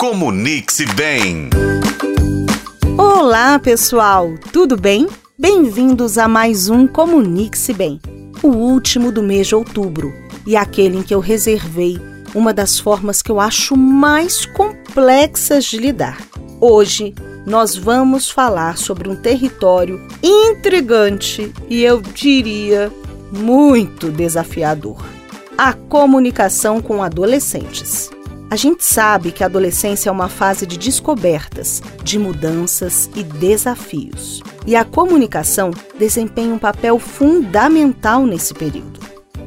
Comunique-se bem. Olá, pessoal, tudo bem? Bem-vindos a mais um Comunique-se Bem, o último do mês de outubro e aquele em que eu reservei uma das formas que eu acho mais complexas de lidar. Hoje nós vamos falar sobre um território intrigante e eu diria muito desafiador: a comunicação com adolescentes. A gente sabe que a adolescência é uma fase de descobertas, de mudanças e desafios. E a comunicação desempenha um papel fundamental nesse período.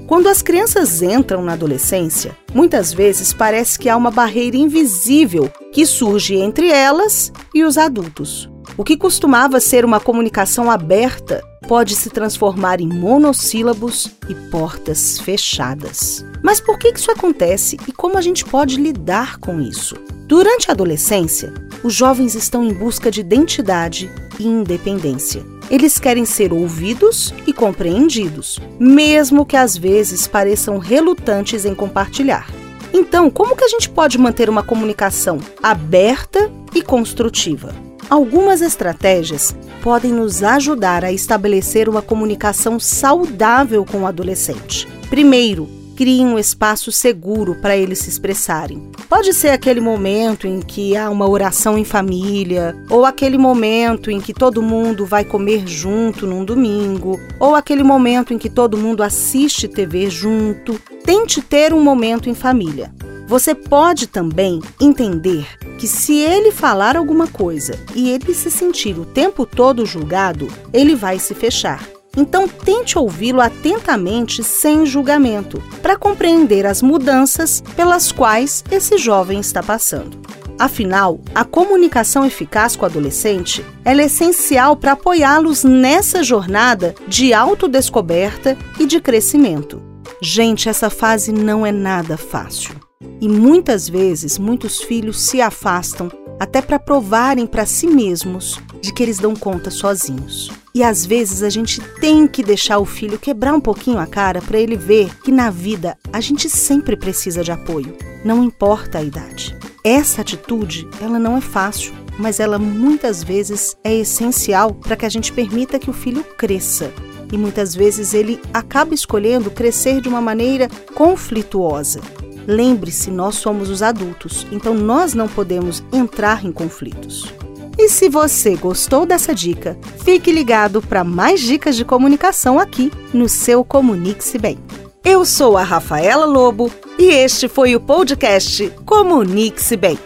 Quando as crianças entram na adolescência, muitas vezes parece que há uma barreira invisível que surge entre elas e os adultos. O que costumava ser uma comunicação aberta pode se transformar em monossílabos e portas fechadas. Mas por que isso acontece e como a gente pode lidar com isso? Durante a adolescência, os jovens estão em busca de identidade e independência. Eles querem ser ouvidos e compreendidos, mesmo que às vezes pareçam relutantes em compartilhar. Então, como que a gente pode manter uma comunicação aberta e construtiva? Algumas estratégias podem nos ajudar a estabelecer uma comunicação saudável com o adolescente. Primeiro, crie um espaço seguro para eles se expressarem. Pode ser aquele momento em que há uma oração em família, ou aquele momento em que todo mundo vai comer junto num domingo, ou aquele momento em que todo mundo assiste TV junto. Tente ter um momento em família. Você pode também entender que se ele falar alguma coisa e ele se sentir o tempo todo julgado, ele vai se fechar. Então tente ouvi-lo atentamente sem julgamento, para compreender as mudanças pelas quais esse jovem está passando. Afinal, a comunicação eficaz com o adolescente é essencial para apoiá-los nessa jornada de autodescoberta e de crescimento. Gente, essa fase não é nada fácil. E muitas vezes, muitos filhos se afastam até para provarem para si mesmos de que eles dão conta sozinhos. E às vezes a gente tem que deixar o filho quebrar um pouquinho a cara para ele ver que na vida a gente sempre precisa de apoio, não importa a idade. Essa atitude, ela não é fácil, mas ela muitas vezes é essencial para que a gente permita que o filho cresça. E muitas vezes ele acaba escolhendo crescer de uma maneira conflituosa. Lembre-se, nós somos os adultos, então nós não podemos entrar em conflitos. E se você gostou dessa dica, fique ligado para mais dicas de comunicação aqui no seu Comunique-se Bem. Eu sou a Rafaela Lobo e este foi o podcast Comunique-se Bem.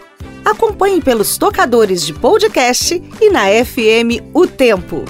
Acompanhe pelos tocadores de podcast e na FM O Tempo.